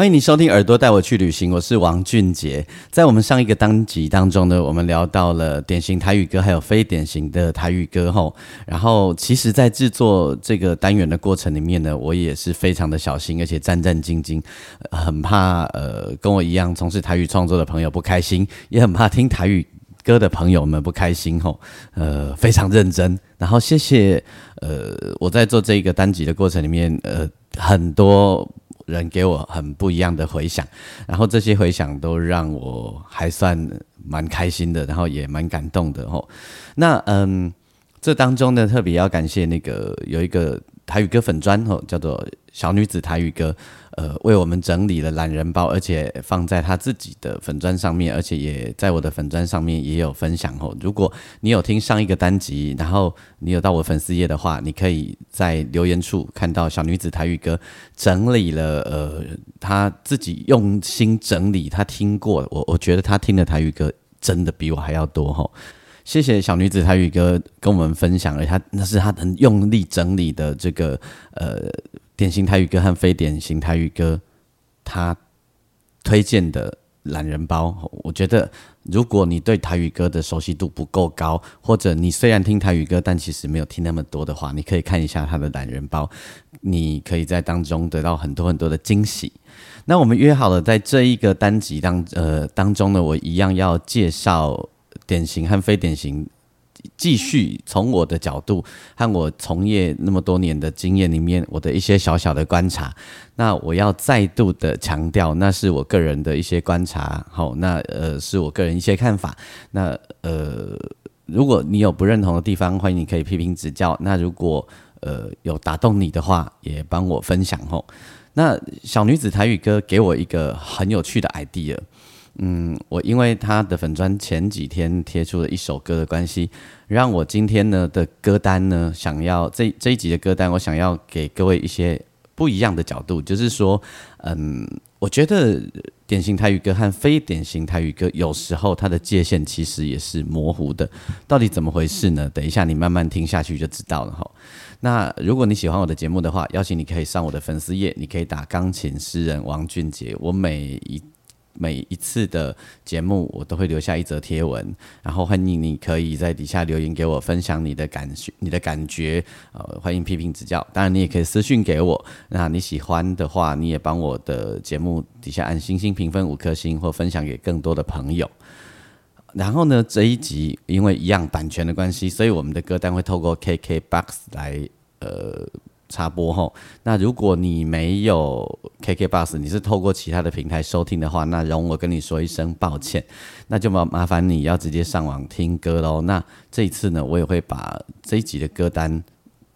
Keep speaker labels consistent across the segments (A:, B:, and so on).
A: 欢迎你收听《耳朵带我去旅行》，我是王俊杰。在我们上一个单集当中呢，我们聊到了典型台语歌，还有非典型的台语歌吼。然后，其实，在制作这个单元的过程里面呢，我也是非常的小心，而且战战兢兢，很怕呃跟我一样从事台语创作的朋友不开心，也很怕听台语歌的朋友们不开心吼。呃，非常认真。然后，谢谢呃我在做这一个单集的过程里面，呃很多。人给我很不一样的回想，然后这些回想都让我还算蛮开心的，然后也蛮感动的吼。那嗯，这当中呢，特别要感谢那个有一个台语歌粉砖吼，叫做小女子台语歌。呃，为我们整理了懒人包，而且放在他自己的粉砖上面，而且也在我的粉砖上面也有分享哦。如果你有听上一个单集，然后你有到我粉丝页的话，你可以在留言处看到小女子台语歌整理了，呃，他自己用心整理，他听过，我我觉得他听的台语歌真的比我还要多哈。谢谢小女子台语歌跟我们分享了他那是他很用力整理的这个呃。典型台语歌和非典型台语歌，他推荐的懒人包，我觉得如果你对台语歌的熟悉度不够高，或者你虽然听台语歌，但其实没有听那么多的话，你可以看一下他的懒人包，你可以在当中得到很多很多的惊喜。那我们约好了，在这一个单集当呃当中呢，我一样要介绍典型和非典型。继续从我的角度和我从业那么多年的经验里面，我的一些小小的观察，那我要再度的强调，那是我个人的一些观察，好，那呃是我个人一些看法，那呃如果你有不认同的地方，欢迎你可以批评指教，那如果呃有打动你的话，也帮我分享吼。那小女子台语歌给我一个很有趣的 idea。嗯，我因为他的粉砖前几天贴出了一首歌的关系，让我今天呢的歌单呢，想要这这一集的歌单，我想要给各位一些不一样的角度，就是说，嗯，我觉得典型台语歌和非典型台语歌有时候它的界限其实也是模糊的，到底怎么回事呢？等一下你慢慢听下去就知道了哈。那如果你喜欢我的节目的话，邀请你可以上我的粉丝页，你可以打钢琴诗人王俊杰，我每一。每一次的节目，我都会留下一则贴文，然后欢迎你可以在底下留言给我，分享你的感你的感觉，呃，欢迎批评指教。当然，你也可以私讯给我。那你喜欢的话，你也帮我的节目底下按星星评分五颗星，或分享给更多的朋友。然后呢，这一集因为一样版权的关系，所以我们的歌单会透过 KKBOX 来呃。插播后，那如果你没有 KK Bus，你是透过其他的平台收听的话，那容我跟你说一声抱歉，那就麻麻烦你要直接上网听歌喽。那这一次呢，我也会把这一集的歌单，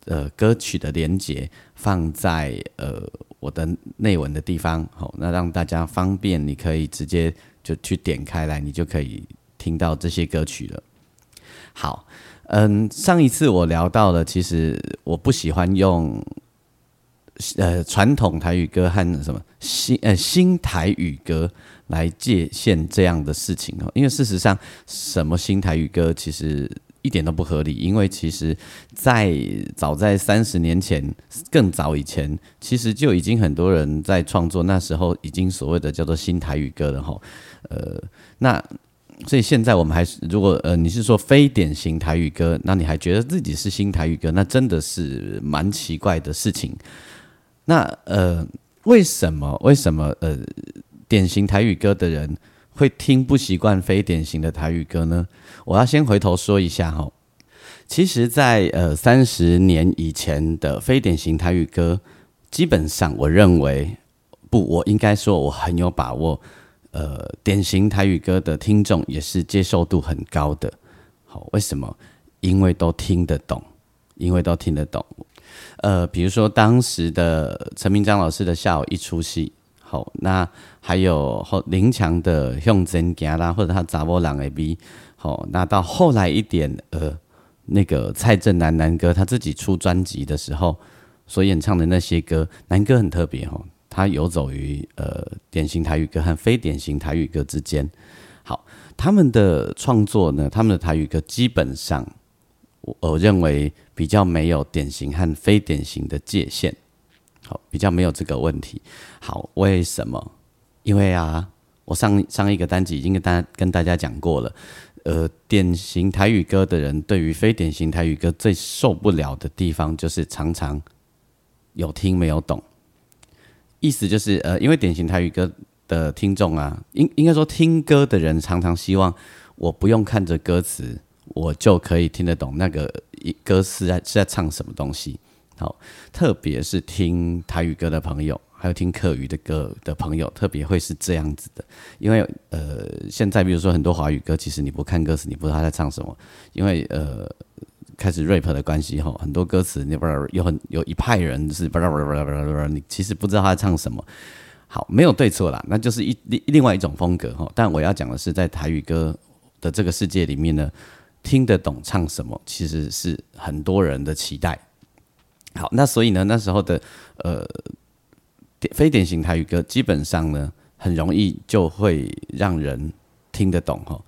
A: 呃，歌曲的连接放在呃我的内文的地方，好，那让大家方便，你可以直接就去点开来，你就可以听到这些歌曲了。好。嗯，上一次我聊到了，其实我不喜欢用呃传统台语歌和什么新呃新台语歌来界限这样的事情哦，因为事实上，什么新台语歌其实一点都不合理，因为其实，在早在三十年前更早以前，其实就已经很多人在创作，那时候已经所谓的叫做新台语歌了哈，呃，那。所以现在我们还是，如果呃你是说非典型台语歌，那你还觉得自己是新台语歌，那真的是蛮奇怪的事情。那呃为什么为什么呃典型台语歌的人会听不习惯非典型的台语歌呢？我要先回头说一下哈，其实，在呃三十年以前的非典型台语歌，基本上我认为不，我应该说我很有把握。呃，典型台语歌的听众也是接受度很高的。好，为什么？因为都听得懂，因为都听得懂。呃，比如说当时的陈明章老师的《下午一出戏》，好，那还有后林强的《用真行啦》，或者他《杂波郎 A B》，好，那到后来一点，呃，那个蔡振南南哥他自己出专辑的时候所演唱的那些歌，南哥很特别哈，他游走于呃典型台语歌和非典型台语歌之间。好，他们的创作呢，他们的台语歌基本上。我认为比较没有典型和非典型的界限，好，比较没有这个问题。好，为什么？因为啊，我上上一个单集已经跟大家跟大家讲过了，呃，典型台语歌的人对于非典型台语歌最受不了的地方，就是常常有听没有懂。意思就是，呃，因为典型台语歌的听众啊，应应该说听歌的人常常希望我不用看着歌词。我就可以听得懂那个歌是在是在唱什么东西。好，特别是听台语歌的朋友，还有听客语的歌的朋友，特别会是这样子的。因为呃，现在比如说很多华语歌，其实你不看歌词，你不知道他在唱什么。因为呃，开始 rap 的关系后，很多歌词你不知道有很有一派人是不不不不不，你其实不知道他在唱什么。好，没有对错啦，那就是一另另外一种风格哈。但我要讲的是，在台语歌的这个世界里面呢。听得懂唱什么，其实是很多人的期待。好，那所以呢，那时候的呃非典型台语歌，基本上呢，很容易就会让人听得懂哈。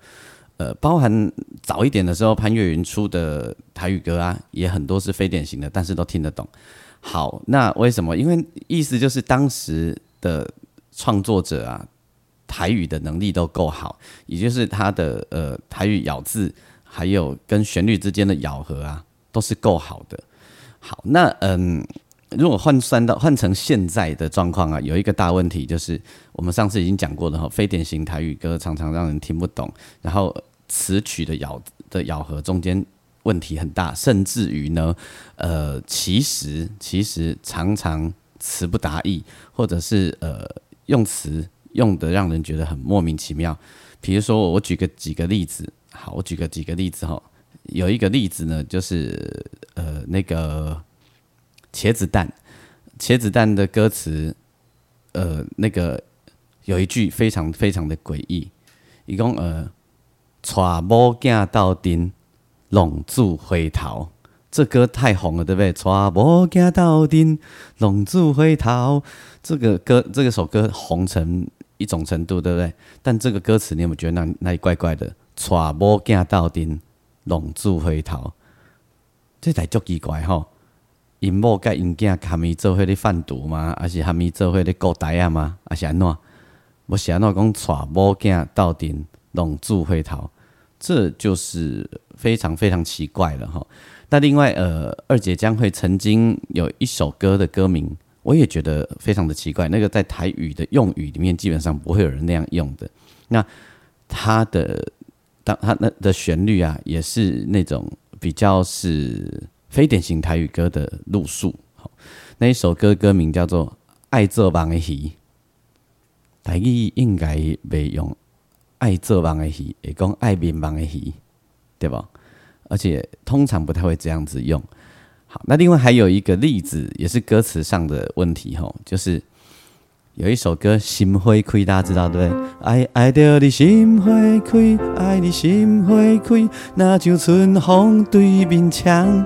A: 呃，包含早一点的时候，潘越云出的台语歌啊，也很多是非典型的，但是都听得懂。好，那为什么？因为意思就是当时的创作者啊，台语的能力都够好，也就是他的呃台语咬字。还有跟旋律之间的咬合啊，都是够好的。好，那嗯，如果换算到换成现在的状况啊，有一个大问题就是，我们上次已经讲过的哈，非典型台语歌常常让人听不懂，然后词曲的咬的咬合中间问题很大，甚至于呢，呃，其实其实常常词不达意，或者是呃用词用的让人觉得很莫名其妙。比如说，我举个几个例子。好，我举个几个例子哈。有一个例子呢，就是呃，那个茄子蛋，茄子蛋的歌词，呃，那个有一句非常非常的诡异，一共呃，娶某囝到顶，浪子回头，这歌太红了，对不对？娶某囝到顶，浪子回头，这个歌，这个首歌红成一种程度，对不对？但这个歌词，你有没有觉得那那里怪怪的？娶某囝到顶，浪子回头，这才足奇怪吼！因某甲因囝含咪做伙咧贩毒吗？还是含咪做伙咧勾台啊吗？还是安怎？我是安怎讲娶某囝斗阵，龙珠回头，这就是非常非常奇怪了哈。那另外，呃，二姐将会曾经有一首歌的歌名，我也觉得非常的奇怪。那个在台语的用语里面，基本上不会有人那样用的。那他的。当他那的旋律啊，也是那种比较是非典型台语歌的路数。好，那一首歌歌名叫做《爱做梦的鱼》，台语应该袂用“爱做梦的鱼”，会讲“爱面梦的鱼”，对吧？而且通常不太会这样子用。好，那另外还有一个例子，也是歌词上的问题，吼，就是。有一首歌《心花开》，大家知道对不对？爱爱着你心花开，爱你心花开，那就春风对面墙，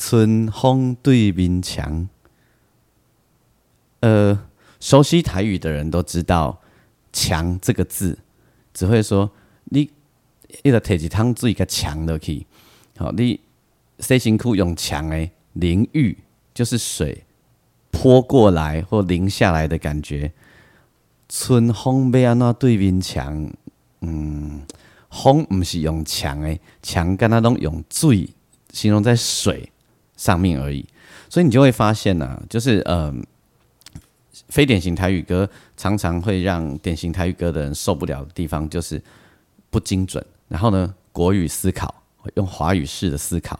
A: 春风对面墙。呃，熟悉台语的人都知道“墙”这个字，只会说你一个提一汤水个墙落去。好，你洗身躯用墙诶，淋浴就是水。泼过来或淋下来的感觉，春风要安怎对面墙？嗯，风不是用墙诶，墙跟它都用水形容在水上面而已。所以你就会发现呢，就是呃，非典型台语歌常常会让典型台语歌的人受不了的地方，就是不精准。然后呢，国语思考用华语式的思考。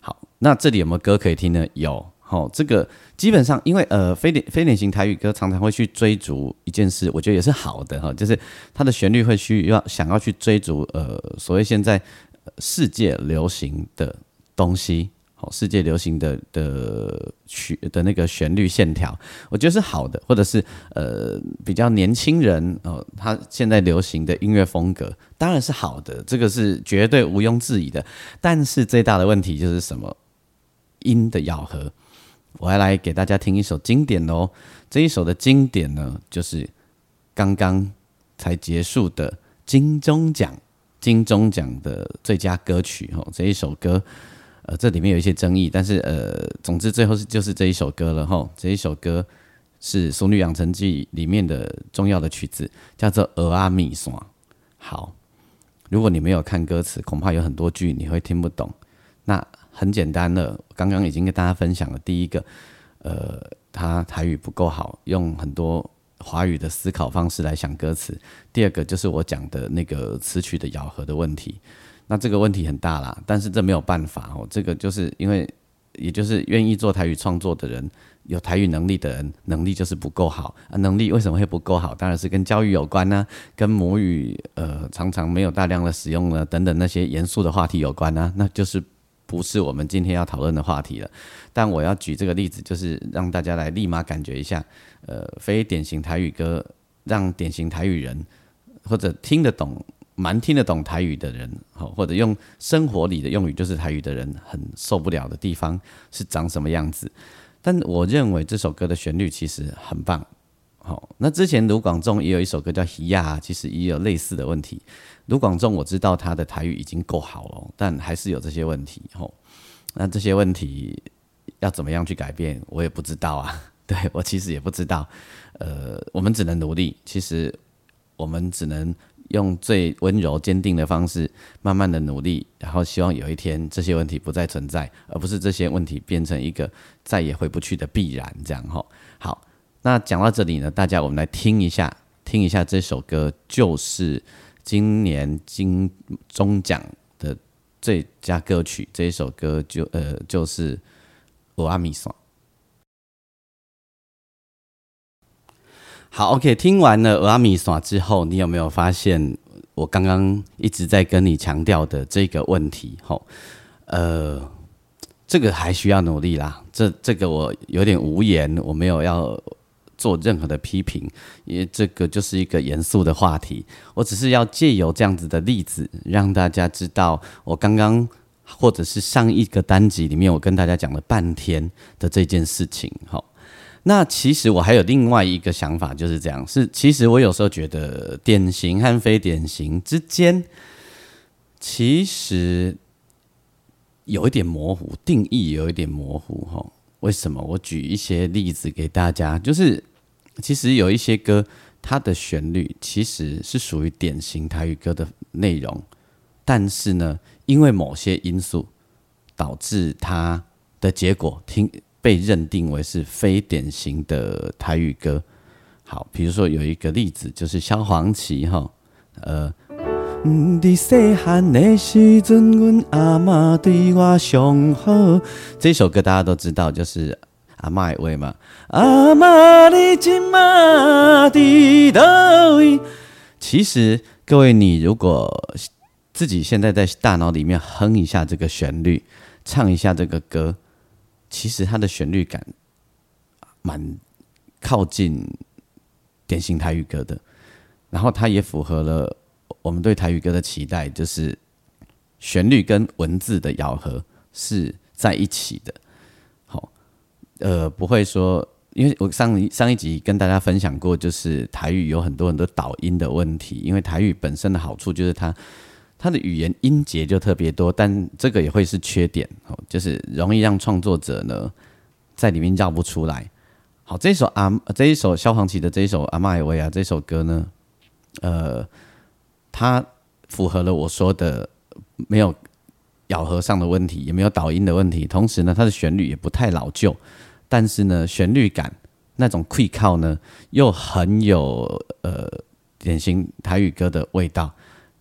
A: 好，那这里有没有歌可以听呢？有。好，这个基本上，因为呃，非典非典型台语歌常常会去追逐一件事，我觉得也是好的哈，就是它的旋律会需要想要去追逐呃，所谓现在世界流行的东西，好，世界流行的的曲的那个旋律线条，我觉得是好的，或者是呃比较年轻人哦，他现在流行的音乐风格当然是好的，这个是绝对毋庸置疑的。但是最大的问题就是什么？音的咬合。我要来给大家听一首经典哦，这一首的经典呢，就是刚刚才结束的金钟奖金钟奖的最佳歌曲哦，这一首歌。呃，这里面有一些争议，但是呃，总之最后是就是这一首歌了哈。这一首歌是《俗女养成记》里面的重要的曲子，叫做《俄阿米耍》。好，如果你没有看歌词，恐怕有很多句你会听不懂。那很简单了，刚刚已经跟大家分享了第一个，呃，他台语不够好，用很多华语的思考方式来想歌词。第二个就是我讲的那个词曲的咬合的问题。那这个问题很大啦，但是这没有办法哦。这个就是因为，也就是愿意做台语创作的人，有台语能力的人，能力就是不够好啊。能力为什么会不够好？当然是跟教育有关呢，跟母语呃常常没有大量的使用呢，等等那些严肃的话题有关呢。那就是不是我们今天要讨论的话题了。但我要举这个例子，就是让大家来立马感觉一下，呃，非典型台语歌，让典型台语人或者听得懂。蛮听得懂台语的人，好，或者用生活里的用语就是台语的人，很受不了的地方是长什么样子？但我认为这首歌的旋律其实很棒，好。那之前卢广仲也有一首歌叫《喜亚》，其实也有类似的问题。卢广仲我知道他的台语已经够好了，但还是有这些问题。吼，那这些问题要怎么样去改变，我也不知道啊。对我其实也不知道。呃，我们只能努力。其实我们只能。用最温柔坚定的方式，慢慢的努力，然后希望有一天这些问题不再存在，而不是这些问题变成一个再也回不去的必然。这样哈，好，那讲到这里呢，大家我们来听一下，听一下这首歌，就是今年金钟奖的最佳歌曲。这一首歌就呃就是《我阿米索》。好，OK，听完了阿米耍之后，你有没有发现我刚刚一直在跟你强调的这个问题？吼，呃，这个还需要努力啦。这这个我有点无言，我没有要做任何的批评，因为这个就是一个严肃的话题。我只是要借由这样子的例子，让大家知道我刚刚或者是上一个单集里面我跟大家讲了半天的这件事情。好。那其实我还有另外一个想法，就是这样。是其实我有时候觉得典型和非典型之间，其实有一点模糊，定义有一点模糊哈。为什么？我举一些例子给大家，就是其实有一些歌，它的旋律其实是属于典型台语歌的内容，但是呢，因为某些因素导致它的结果听。被认定为是非典型的台语歌。好，比如说有一个例子，就是萧煌奇哈，呃，这首歌大家都知道，就是阿妈的话嘛。阿妈你今嘛伫倒位？其实各位，你如果自己现在在大脑里面哼一下这个旋律，唱一下这个歌。其实它的旋律感蛮靠近典型台语歌的，然后它也符合了我们对台语歌的期待，就是旋律跟文字的咬合是在一起的。好，呃，不会说，因为我上一上一集跟大家分享过，就是台语有很多很多导音的问题，因为台语本身的好处就是它。它的语言音节就特别多，但这个也会是缺点哦，就是容易让创作者呢在里面绕不出来。好，这一首阿这一首萧煌奇的这一首阿麦维啊这首歌呢，呃，它符合了我说的没有咬合上的问题，也没有导音的问题，同时呢，它的旋律也不太老旧，但是呢，旋律感那种 quick 靠呢又很有呃典型台语歌的味道。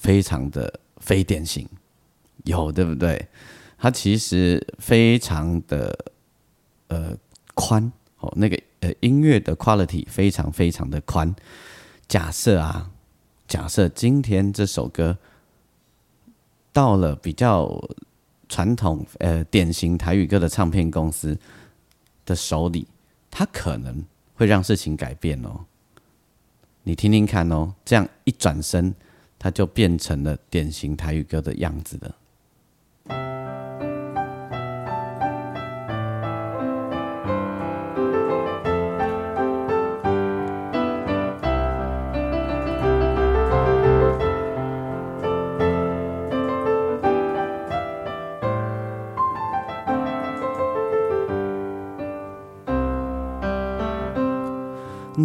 A: 非常的非典型？有，对不对？它其实非常的呃宽哦，那个呃音乐的 quality 非常非常的宽。假设啊，假设今天这首歌到了比较传统呃典型台语歌的唱片公司的手里，它可能会让事情改变哦。你听听看哦，这样一转身，它就变成了典型台语歌的样子了。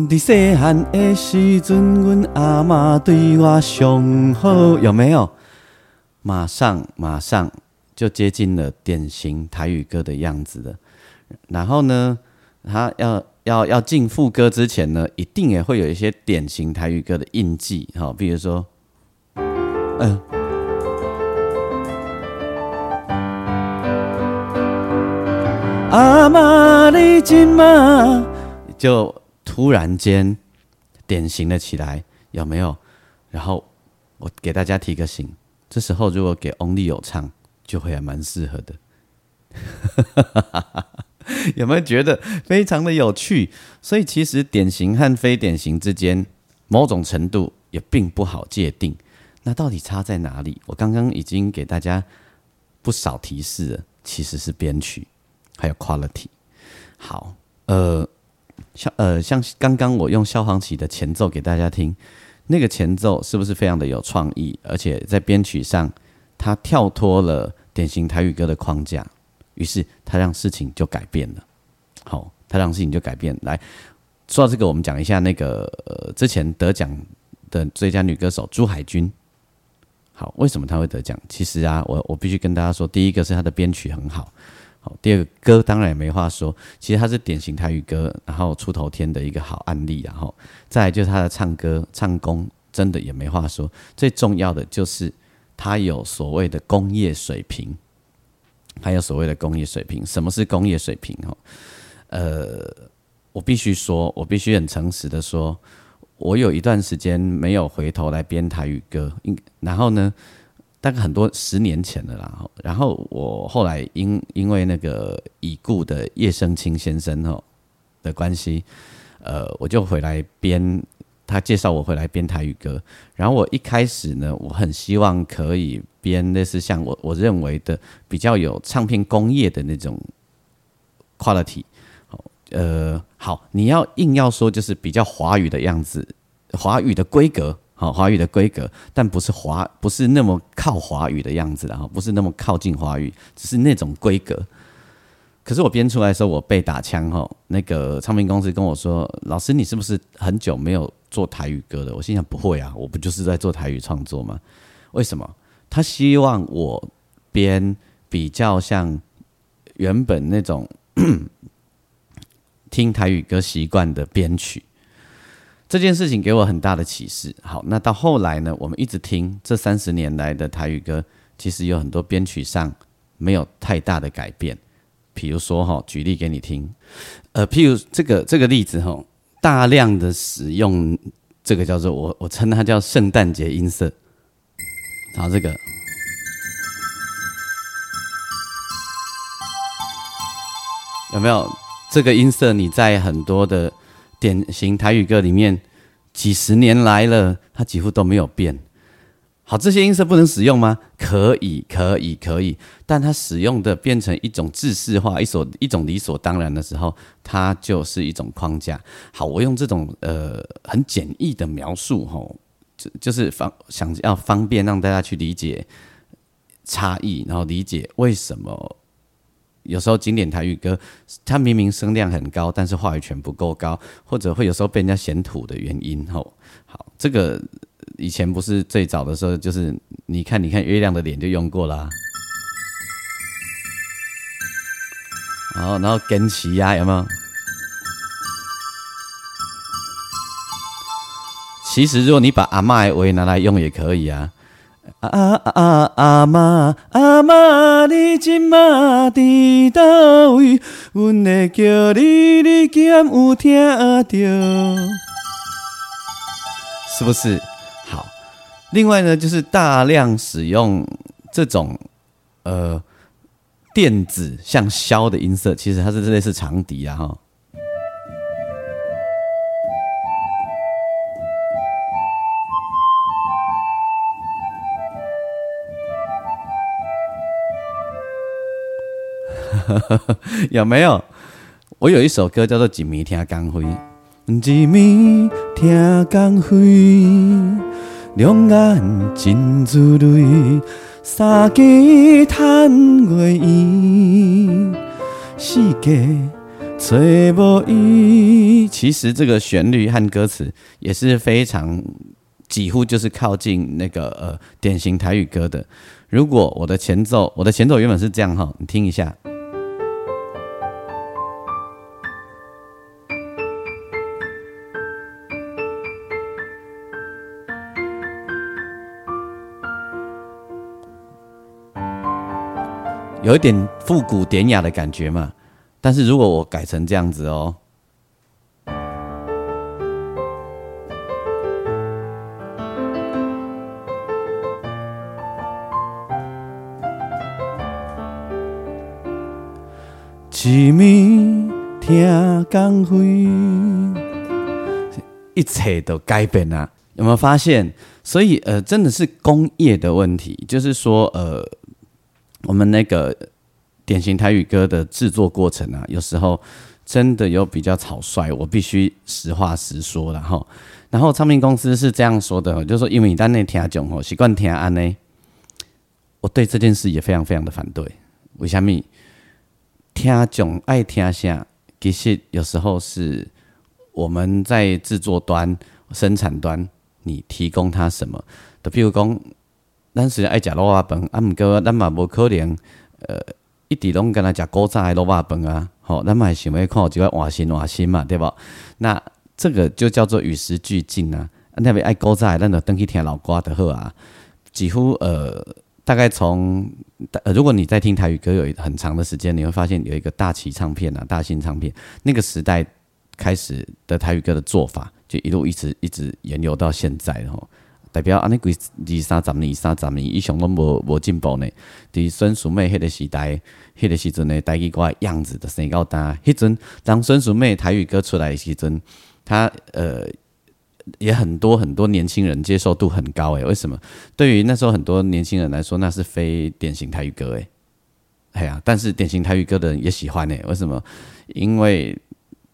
A: 在细汉的时阵，阮阿妈对我上好，有没有？马上，马上就接近了典型台语歌的样子了。然后呢，他要要要进副歌之前呢，一定也会有一些典型台语歌的印记，哈，比如说，嗯，阿妈你今嘛就。突然间，典型了起来，有没有？然后我给大家提个醒，这时候如果给 Only 有唱，就会还蛮适合的。有没有觉得非常的有趣？所以其实典型和非典型之间，某种程度也并不好界定。那到底差在哪里？我刚刚已经给大家不少提示了，其实是编曲还有 quality。好，呃。像呃，像刚刚我用消防旗的前奏给大家听，那个前奏是不是非常的有创意？而且在编曲上，它跳脱了典型台语歌的框架，于是它让事情就改变了。好，它让事情就改变。来说到这个，我们讲一下那个呃之前得奖的最佳女歌手朱海军。好，为什么她会得奖？其实啊，我我必须跟大家说，第一个是她的编曲很好。第二个歌当然也没话说，其实它是典型台语歌，然后出头天的一个好案例，然后再来就是他的唱歌唱功真的也没话说，最重要的就是他有所谓的工业水平，还有所谓的工业水平。什么是工业水平？哈，呃，我必须说，我必须很诚实的说，我有一段时间没有回头来编台语歌，应然后呢？大概很多十年前的啦，然后我后来因因为那个已故的叶生清先生哦的关系，呃，我就回来编，他介绍我回来编台语歌。然后我一开始呢，我很希望可以编类似像我我认为的比较有唱片工业的那种 quality，好，呃，好，你要硬要说就是比较华语的样子，华语的规格。好，华语的规格，但不是华，不是那么靠华语的样子，然后不是那么靠近华语，只是那种规格。可是我编出来的时候，我被打枪哈。那个唱片公司跟我说：“老师，你是不是很久没有做台语歌了？”我心想：“不会啊，我不就是在做台语创作吗？为什么？”他希望我编比较像原本那种 听台语歌习惯的编曲。这件事情给我很大的启示。好，那到后来呢？我们一直听这三十年来的台语歌，其实有很多编曲上没有太大的改变。比如说哈，举例给你听，呃，譬如这个这个例子哈，大量的使用这个叫做我我称它叫圣诞节音色。然后这个有没有这个音色？你在很多的。典型台语歌里面，几十年来了，它几乎都没有变。好，这些音色不能使用吗？可以，可以，可以。但它使用的变成一种制式化，一所一种理所当然的时候，它就是一种框架。好，我用这种呃很简易的描述，吼，就就是方想要方便让大家去理解差异，然后理解为什么。有时候经典台语歌，它明明声量很高，但是话语权不够高，或者会有时候被人家嫌土的原因。吼，好，这个以前不是最早的时候，就是你看，你看月亮的脸就用过啦。然后，然后跟齐呀，有没有？其实如果你把阿妈的话拿来用也可以啊。啊啊啊！阿妈阿妈，你今嘛伫倒位？阮会叫你，你敢有听到？是不是？好。另外呢，就是大量使用这种呃电子像箫的音色，其实它是类似长笛啊，哈。有没有？我有一首歌叫做《一暝听光辉》，一暝听光辉，两眼真珠泪，三更叹月圆，世界找无伊。其实这个旋律和歌词也是非常，几乎就是靠近那个呃典型台语歌的。如果我的前奏，我的前奏原本是这样哈，你听一下。有一点复古典雅的感觉嘛，但是如果我改成这样子哦，一暝听光辉，一切都改变了，有没有发现？所以呃，真的是工业的问题，就是说呃。我们那个典型台语歌的制作过程啊，有时候真的有比较草率，我必须实话实说了哈。然后唱片公司是这样说的，就是说因为你在那听囧哦，习惯听安呢，我对这件事也非常非常的反对。为什么？听囧爱听下，其实有时候是我们在制作端、生产端，你提供他什么？的，譬如讲。咱是爱食卤肉饭，啊，毋过咱嘛无可能，呃，一直拢跟他食古早的卤肉饭啊，吼，咱嘛会想要看一个换新换新嘛，对无？那这个就叫做与时俱进啊。那边爱古早的，咱就登去听老歌的好啊。几乎呃，大概从呃，如果你在听台语歌有很长的时间，你会发现有一个大旗唱片啊，大新唱片那个时代开始的台语歌的做法，就一路一直一直沿流到现在，吼。代表安尼几二三十年、三十年以上拢无无进步呢？伫孙淑美迄个时代、迄个时阵的台语歌样子的生到大。迄阵当孙淑美台语歌出来的时阵，他呃也很多很多年轻人接受度很高诶。为什么？对于那时候很多年轻人来说，那是非典型台语歌诶。哎呀，但是典型台语歌的人也喜欢诶。为什么？因为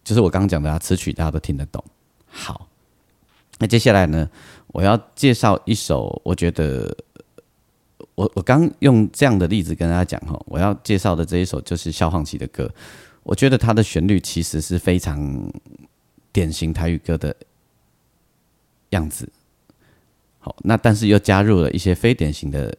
A: 就是我刚刚讲的啊，词曲大家都听得懂。好，那接下来呢？我要介绍一首，我觉得我我刚用这样的例子跟大家讲哈，我要介绍的这一首就是萧煌奇的歌，我觉得它的旋律其实是非常典型台语歌的样子，好，那但是又加入了一些非典型的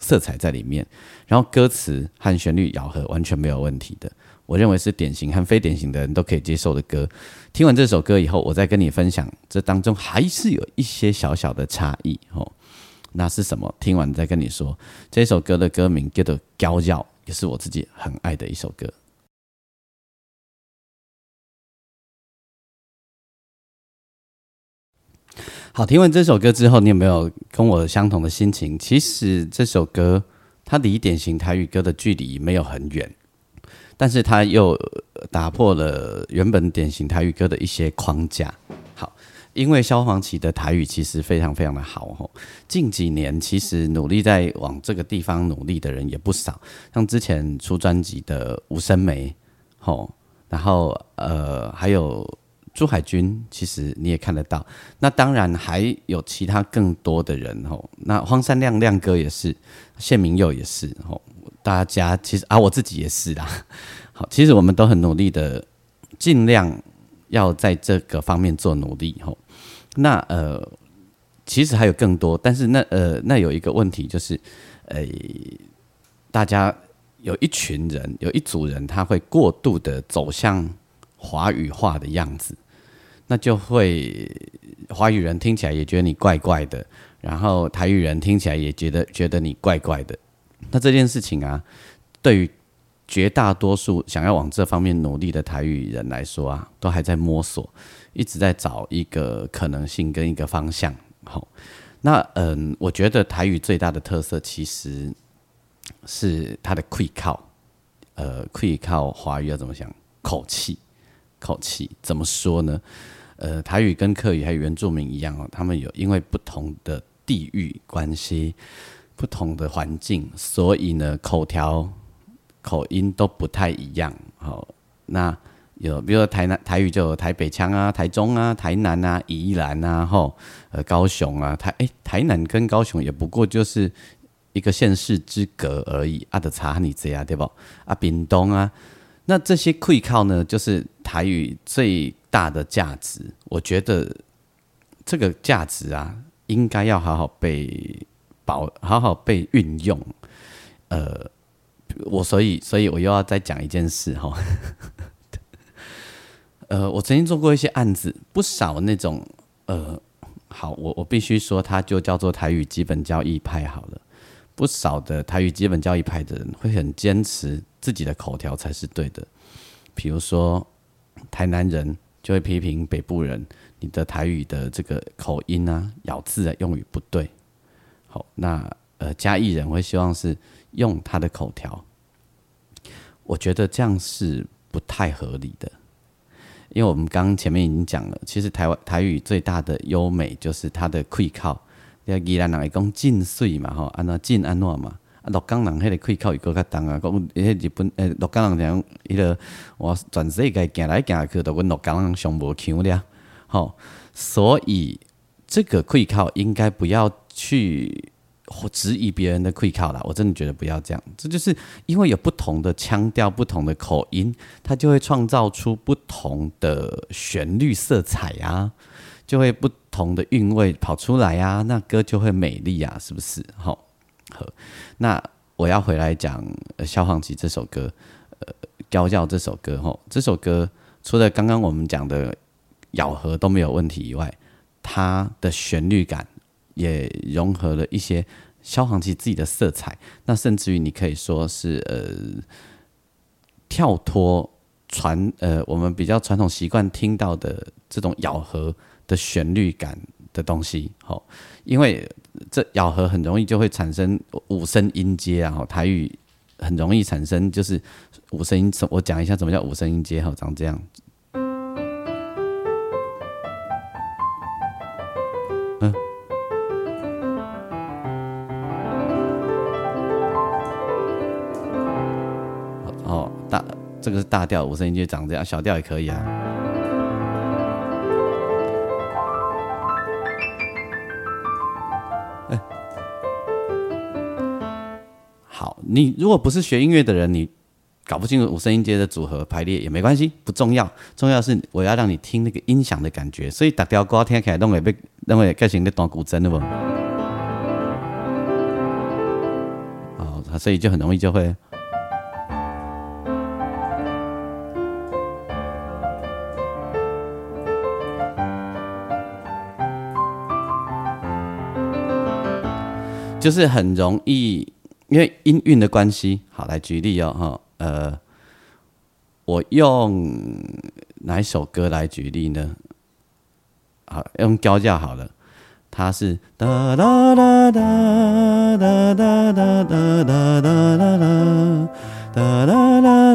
A: 色彩在里面，然后歌词和旋律咬合完全没有问题的。我认为是典型和非典型的人都可以接受的歌。听完这首歌以后，我再跟你分享，这当中还是有一些小小的差异哦。那是什么？听完再跟你说。这首歌的歌名叫做《娇娇》，也是我自己很爱的一首歌。好，听完这首歌之后，你有没有跟我相同的心情？其实这首歌它离典型台语歌的距离没有很远。但是他又打破了原本典型台语歌的一些框架。好，因为萧煌奇的台语其实非常非常的好吼。近几年其实努力在往这个地方努力的人也不少，像之前出专辑的吴声梅，吼，然后呃还有朱海军，其实你也看得到。那当然还有其他更多的人吼。那荒山亮亮哥也是，谢明佑也是吼。大家其实啊，我自己也是啦。好，其实我们都很努力的，尽量要在这个方面做努力。吼，那呃，其实还有更多，但是那呃，那有一个问题就是，呃，大家有一群人，有一组人，他会过度的走向华语化的样子。那就会华语人听起来也觉得你怪怪的，然后台语人听起来也觉得觉得你怪怪的。那这件事情啊，对于绝大多数想要往这方面努力的台语人来说啊，都还在摸索，一直在找一个可能性跟一个方向。好，那嗯，我觉得台语最大的特色其实是它的 quick 靠，呃，quick 靠华语要怎么讲？口气，口气怎么说呢？呃，台语跟客语还有原住民一样哦，他们有因为不同的地域关系。不同的环境，所以呢，口条、口音都不太一样。好，那有比如说台南台语就有台北腔啊、台中啊、台南啊、宜兰啊、吼呃高雄啊，台诶台南跟高雄也不过就是一个县市之隔而已。阿德查你这样对不？啊，屏东啊，那这些会靠呢，就是台语最大的价值。我觉得这个价值啊，应该要好好被。保好好被运用，呃，我所以所以我又要再讲一件事哈，呃，我曾经做过一些案子，不少那种呃，好，我我必须说，它就叫做台语基本教义派好了，不少的台语基本教义派的人会很坚持自己的口条才是对的，比如说台南人就会批评北部人，你的台语的这个口音啊、咬字啊、用语不对。好，那呃，嘉义人会希望是用他的口条，我觉得这样是不太合理的，因为我们刚前面已经讲了，其实台湾台语最大的优美就是它的溃靠，要宜兰人会讲进水嘛，吼，安那进安诺嘛，啊，洛江人迄个溃靠又搁较重啊，讲迄日本诶，洛江人讲迄个我全世界行来行去都阮洛江人上无腔了，吼，所以这个溃靠应该不要。去质疑别人的会考啦，我真的觉得不要这样。这就是因为有不同的腔调、不同的口音，它就会创造出不同的旋律色彩啊，就会不同的韵味跑出来啊，那歌就会美丽啊，是不是？好，好，那我要回来讲《消防旗》这首歌，呃，《高教》这首歌，吼，这首歌除了刚刚我们讲的咬合都没有问题以外，它的旋律感。也融合了一些消防器自己的色彩，那甚至于你可以说是呃跳脱传呃我们比较传统习惯听到的这种咬合的旋律感的东西，好，因为这咬合很容易就会产生五声音阶啊，台语很容易产生就是五声音，我讲一下什么叫五声音阶哈，长这样。大调，五声音阶长这样，小调也可以啊。好，你如果不是学音乐的人，你搞不清楚五声音阶的组合排列也没关系，不重要。重要是我要让你听那个音响的感觉，所以大调歌听起来都会被认为改成个弹古筝的不？哦，所以就很容易就会。就是很容易，因为音韵的关系。好，来举例哦，哈，呃，我用哪一首歌来举例呢？好，用交教好了。它是哒哒哒哒哒哒哒哒哒哒哒哒哒哒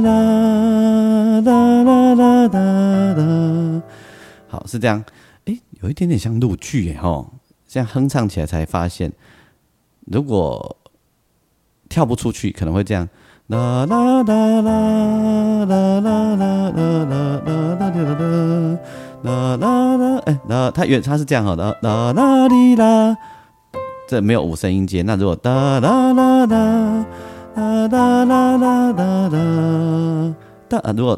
A: 哒哒哒哒哒。好，是这样。哎，有一点点像陆剧耶，吼，这样哼唱起来才发现。如果跳不出去，可能会这样。啦啦啦啦啦啦啦啦啦啦啦啦啦啦，哎，那它原它是这样好的，啦啦哩啦，这没有五声音阶。那如果哒啦啦啦啦啦啦啦啦啦，但如果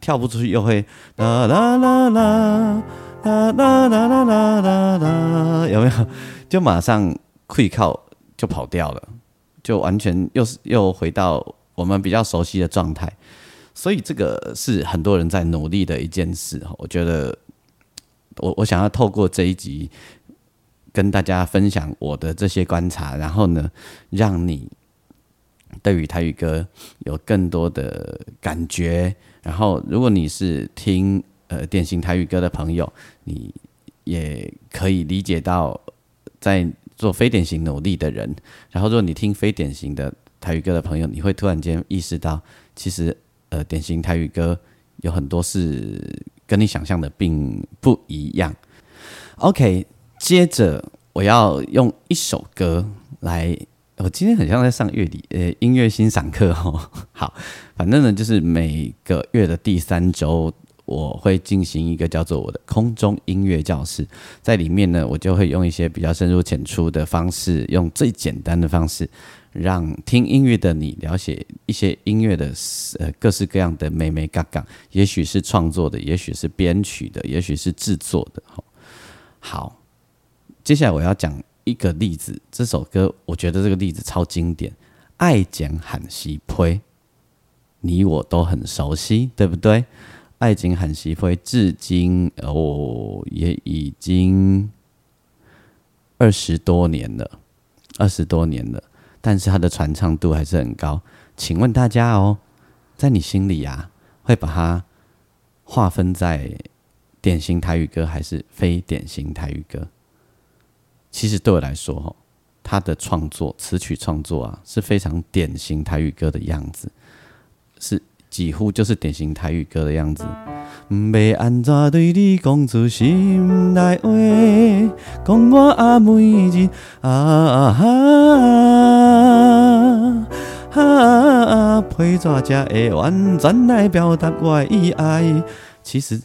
A: 跳不出去，又会啦啦啦啦啦啦啦啦啦啦，有没有？就马上会靠。就跑掉了，就完全又是又回到我们比较熟悉的状态，所以这个是很多人在努力的一件事我觉得我我想要透过这一集跟大家分享我的这些观察，然后呢，让你对于台语歌有更多的感觉。然后，如果你是听呃典型台语歌的朋友，你也可以理解到在做非典型努力的人。然后，如果你听非典型的台语歌的朋友，你会突然间意识到，其实呃典型台语歌有很多是跟你想象的并不一样。OK，接着我要用一首歌来。我今天很像在上乐理呃音乐欣赏课哦。好，反正呢就是每个月的第三周，我会进行一个叫做我的空中音乐教室，在里面呢，我就会用一些比较深入浅出的方式，用最简单的方式，让听音乐的你了解一些音乐的呃各式各样的美美嘎嘎，也许是创作的，也许是编曲的，也许是制作的。好，接下来我要讲。一个例子，这首歌我觉得这个例子超经典，《爱讲喊西呸》，你我都很熟悉，对不对？《爱讲喊西呸》至今哦也已经二十多年了，二十多年了，但是它的传唱度还是很高。请问大家哦，在你心里啊，会把它划分在典型台语歌还是非典型台语歌？其实对我来说，哈，他的创作词曲创作啊，是非常典型台语歌的样子，是几乎就是典型台语歌的样子。要安怎对你讲出心内话？讲我阿每日啊啊啊啊啊，配怎才会完全来表达我的爱？其实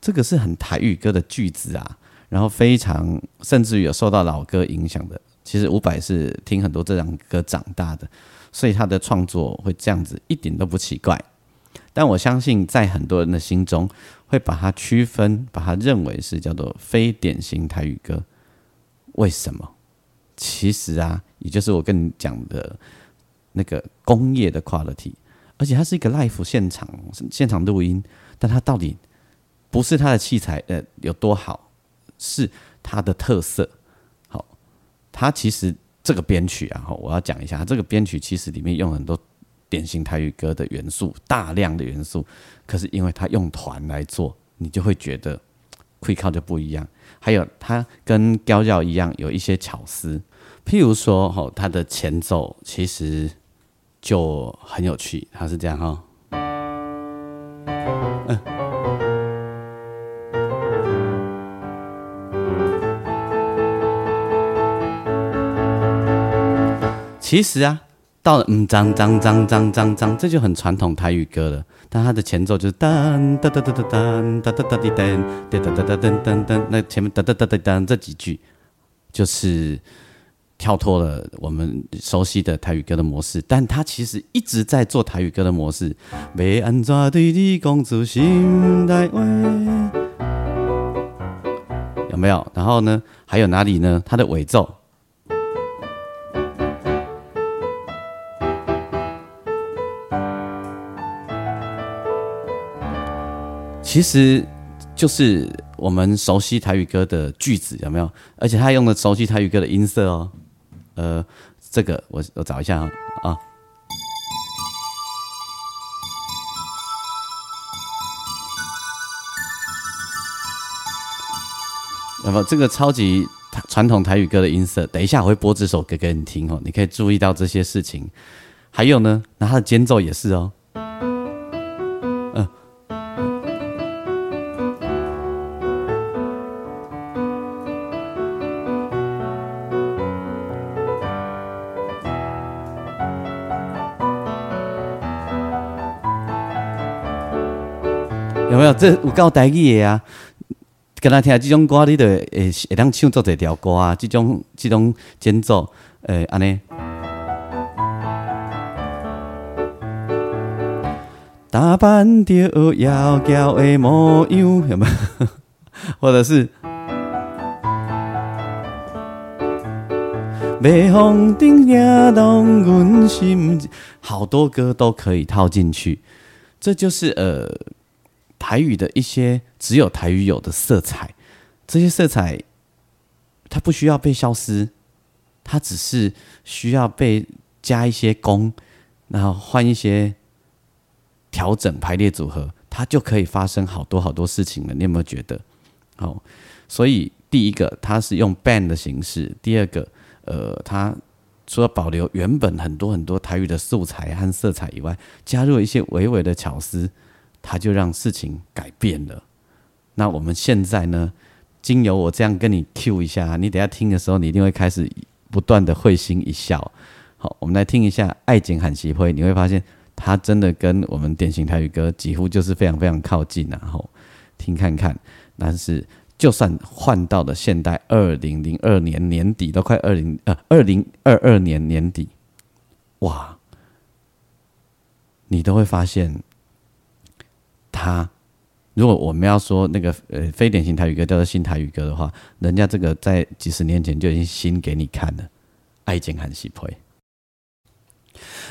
A: 这个是很台语歌的句子啊。然后非常，甚至于有受到老歌影响的，其实伍佰是听很多这样歌长大的，所以他的创作会这样子，一点都不奇怪。但我相信，在很多人的心中，会把它区分，把它认为是叫做非典型台语歌。为什么？其实啊，也就是我跟你讲的那个工业的 quality，而且它是一个 live 现场现场录音，但它到底不是它的器材呃有多好。是它的特色，好，它其实这个编曲啊，我要讲一下，它这个编曲其实里面用很多典型台语歌的元素，大量的元素，可是因为他用团来做，你就会觉得会靠就不一样。还有它跟雕教一样，有一些巧思，譬如说，哈，它的前奏其实就很有趣，它是这样哈，嗯。其实啊，到了嗯，脏脏脏脏脏脏，这就很传统台语歌了。但它的前奏就是噔噔噔噔噔噔噔噔噔噔噔噔噔噔噔噔，那前面噔噔噔噔噔这几句，就是跳脱了我们熟悉的台语歌的模式。但它其实一直在做台语歌的模式。要安怎对你讲出心内话？有没有？然后呢？还有哪里呢？它的尾奏。其实就是我们熟悉台语歌的句子，有没有？而且他用的熟悉台语歌的音色哦。呃，这个我我找一下啊啊，那么这个超级传统台语歌的音色？等一下我会播这首歌给你听哦，你可以注意到这些事情。还有呢，那它的间奏也是哦。有这有够台语的啊？跟他听这种歌，你就会会当唱作一条歌啊！这种这种节奏，诶，安尼。打扮着妖娇的模样，有没有？或者是，微风顶摇动阮心，好多歌都可以套进去。这就是呃。台语的一些只有台语有的色彩，这些色彩它不需要被消失，它只是需要被加一些工，然后换一些调整排列组合，它就可以发生好多好多事情了。你有没有觉得？好，所以第一个它是用 ban 的形式，第二个呃，它除了保留原本很多很多台语的素材和色彩以外，加入一些微微的巧思，他就让事情改变了。那我们现在呢？经由我这样跟你 Q 一下，你等下听的时候，你一定会开始不断的会心一笑。好，我们来听一下《爱情喊习会》，你会发现它真的跟我们典型台语歌几乎就是非常非常靠近然后听看看，但是就算换到了现代二零零二年年底，都快二零呃二零二二年年底，哇，你都会发现他。如果我们要说那个呃非典型台语歌叫做新台语歌的话，人家这个在几十年前就已经新给你看了，爱情很喜配。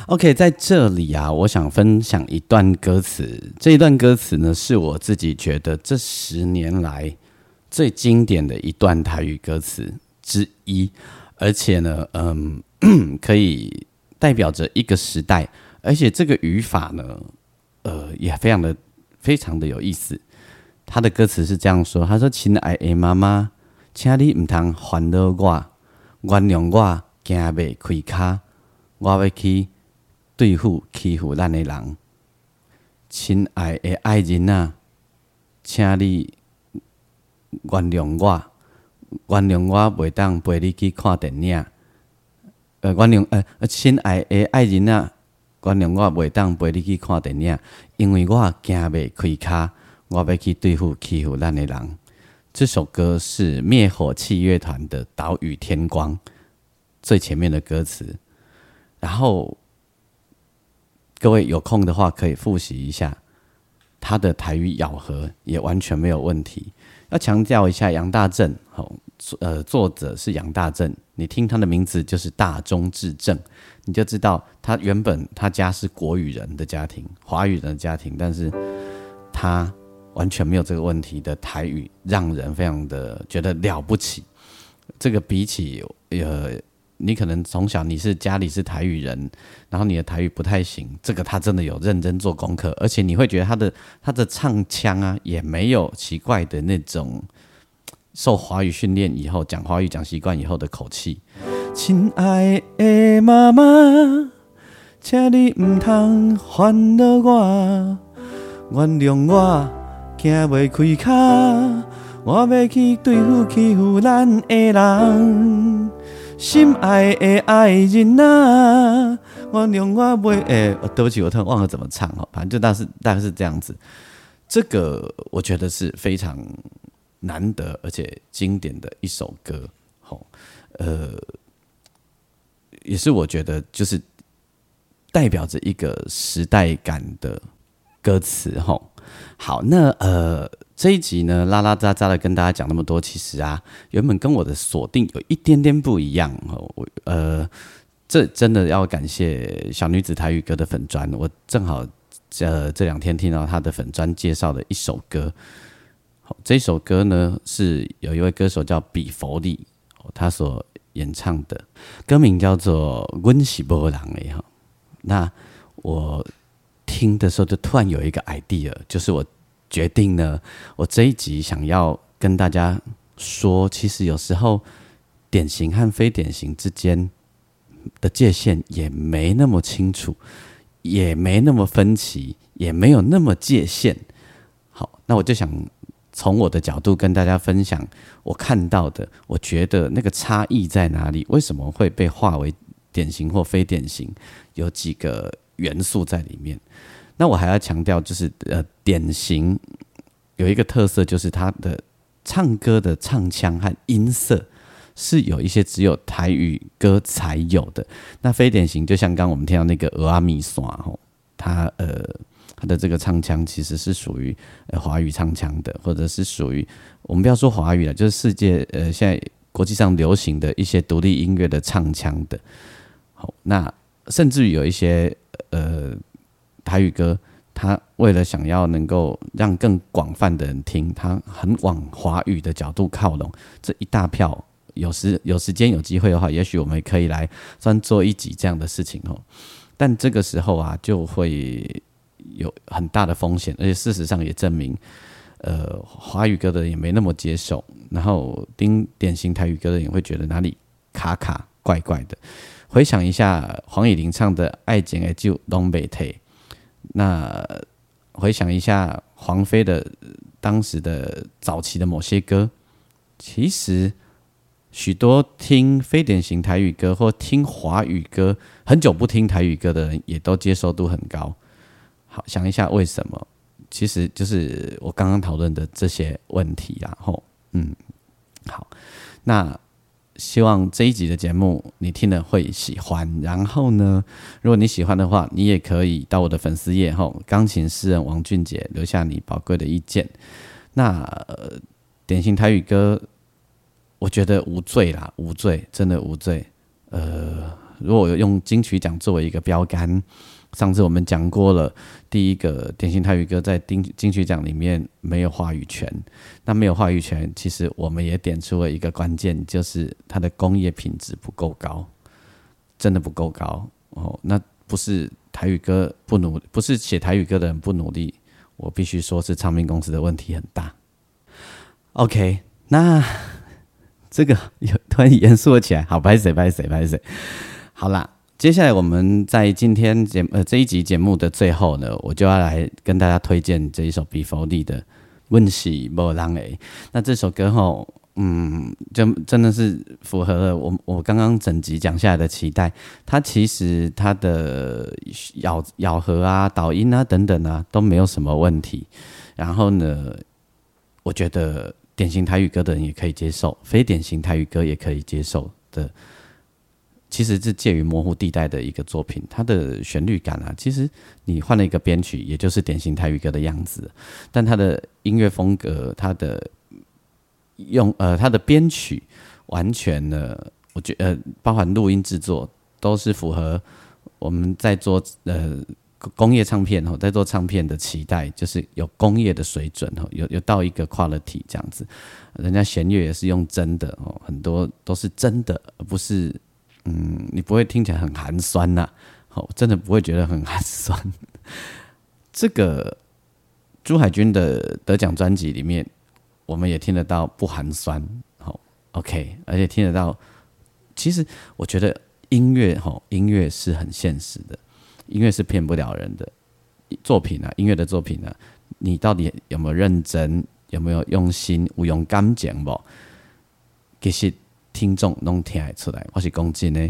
A: OK，在这里啊，我想分享一段歌词。这一段歌词呢，是我自己觉得这十年来最经典的一段台语歌词之一，而且呢，嗯，可以代表着一个时代，而且这个语法呢，呃，也非常的。非常的有意思，他的歌词是这样说：“他说，亲爱的妈妈，请你唔通烦恼我，原谅我，行袂开骹，我要去对付欺负咱的人。亲爱的爱人啊，请你原谅我，原谅我袂当陪你去看电影。呃，原谅呃，亲爱的爱人啊。”原谅我袂当陪你去看电影，因为我惊袂开卡，我要去对付欺负咱的人。这首歌是灭火器乐团的《岛屿天光》最前面的歌词，然后各位有空的话可以复习一下，他的台语咬合也完全没有问题。要强调一下，杨大正，好，呃，作者是杨大正，你听他的名字就是大中至正。你就知道他原本他家是国语人的家庭，华语人的家庭，但是他完全没有这个问题的台语，让人非常的觉得了不起。这个比起呃，你可能从小你是家里是台语人，然后你的台语不太行，这个他真的有认真做功课，而且你会觉得他的他的唱腔啊，也没有奇怪的那种受华语训练以后讲华语讲习惯以后的口气。亲爱的妈妈，请你唔通烦恼我，原谅我，行袂开脚，我要去对付欺负咱的人。心爱的爱人啊，原谅我袂诶，对不起，我突然忘了怎么唱哦，反正就大是大概是这样子。这个我觉得是非常难得而且经典的一首歌，吼，呃。也是我觉得就是代表着一个时代感的歌词吼。好，那呃这一集呢，拉拉杂杂的跟大家讲那么多，其实啊，原本跟我的锁定有一点点不一样哦。我呃，这真的要感谢小女子台语歌的粉砖，我正好这这两天听到他的粉砖介绍的一首歌。好，这首歌呢是有一位歌手叫比佛利，他所。演唱的歌名叫做《温喜波浪》哎哈，那我听的时候就突然有一个 idea，就是我决定呢，我这一集想要跟大家说，其实有时候典型和非典型之间的界限也没那么清楚，也没那么分歧，也没有那么界限。好，那我就想。从我的角度跟大家分享我看到的，我觉得那个差异在哪里？为什么会被划为典型或非典型？有几个元素在里面。那我还要强调，就是呃，典型有一个特色，就是它的唱歌的唱腔和音色是有一些只有台语歌才有的。那非典型，就像刚我们听到那个俄阿米耍吼，它呃。他的这个唱腔其实是属于呃华语唱腔的，或者是属于我们不要说华语了，就是世界呃现在国际上流行的一些独立音乐的唱腔的。好，那甚至于有一些呃台语歌，他为了想要能够让更广泛的人听，他很往华语的角度靠拢。这一大票，有时有时间有机会的话，也许我们可以来专做一集这样的事情哦。但这个时候啊，就会有很大的风险，而且事实上也证明，呃，华语歌的人也没那么接受，然后听典型台语歌的人也会觉得哪里卡卡怪怪的。回想一下黄以玲唱的《爱情的就东北退》，那回想一下黄飞的当时的早期的某些歌，其实许多听非典型台语歌或听华语歌很久不听台语歌的人，也都接受度很高。好，想一下为什么？其实就是我刚刚讨论的这些问题，然后，嗯，好，那。希望这一集的节目你听了会喜欢。然后呢，如果你喜欢的话，你也可以到我的粉丝页后，钢琴诗人王俊杰留下你宝贵的意见。那典型台语歌，我觉得无罪啦，无罪，真的无罪。呃，如果用金曲奖作为一个标杆。上次我们讲过了，第一个典型台语歌在金金曲奖里面没有话语权。那没有话语权，其实我们也点出了一个关键，就是它的工业品质不够高，真的不够高哦。那不是台语歌不努，不是写台语歌的人不努力，我必须说是唱片公司的问题很大。OK，那这个有突然严肃了起来，好，拍谁拍谁拍谁，好啦。接下来我们在今天节呃这一集节目的最后呢，我就要来跟大家推荐这一首比佛利的《问喜莫浪诶》。那这首歌吼，嗯，就真的是符合了我我刚刚整集讲下来的期待。它其实它的咬咬合啊、导音啊等等啊都没有什么问题。然后呢，我觉得典型台语歌的人也可以接受，非典型台语歌也可以接受的。其实是介于模糊地带的一个作品，它的旋律感啊，其实你换了一个编曲，也就是典型台语歌的样子。但它的音乐风格，它的用呃，它的编曲完全呢，我觉呃，包含录音制作，都是符合我们在做呃工业唱片哦，在做唱片的期待，就是有工业的水准哦，有有到一个 quality 这样子。人家弦乐也是用真的哦，很多都是真的，而不是。嗯，你不会听起来很寒酸呐，好，真的不会觉得很寒酸。这个朱海军的得奖专辑里面，我们也听得到不寒酸，好，OK，而且听得到。其实我觉得音乐，哈，音乐是很现实的，音乐是骗不了人的。作品啊，音乐的作品呢，你到底有没有认真，有没有用心，有用感情不？其实。听众拢听会出来，我是恭敬呢。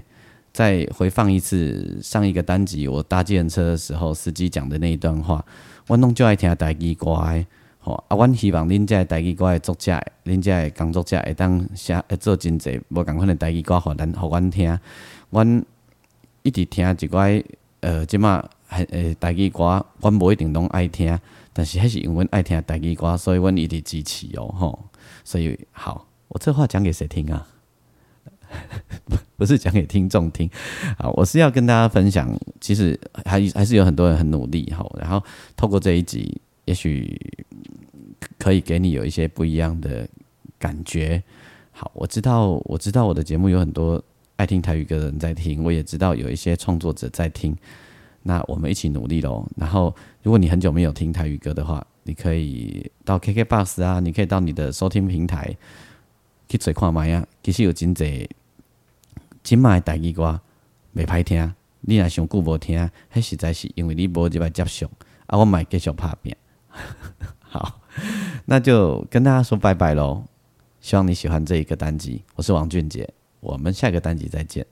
A: 再回放一次上一个单集，我搭计程车的时候，司机讲的那一段话，我拢就爱听台语歌的。吼啊，阮希望恁这台语歌的作者，恁这的工作者会当写会做真济无共款的台语歌，互咱互阮听。阮一直听一寡呃，即马还呃台语歌，阮无一定拢爱听，但是还是因为爱听台语歌，所以阮一直支持哦。吼，所以好，我这话讲给谁听啊？不 不是讲给听众听啊，我是要跟大家分享，其实还还是有很多人很努力哈，然后透过这一集，也许可以给你有一些不一样的感觉。好，我知道我知道我的节目有很多爱听台语歌的人在听，我也知道有一些创作者在听，那我们一起努力喽。然后，如果你很久没有听台语歌的话，你可以到 KK Bus 啊，你可以到你的收听平台。去做看卖啊！其实有真济，今麦台语歌袂歹听，你若上久无听，迄实在是因为你无入来接受啊！我买继续拍拼，好，那就跟大家说拜拜喽！希望你喜欢这一个单集，我是王俊杰，我们下个单集再见。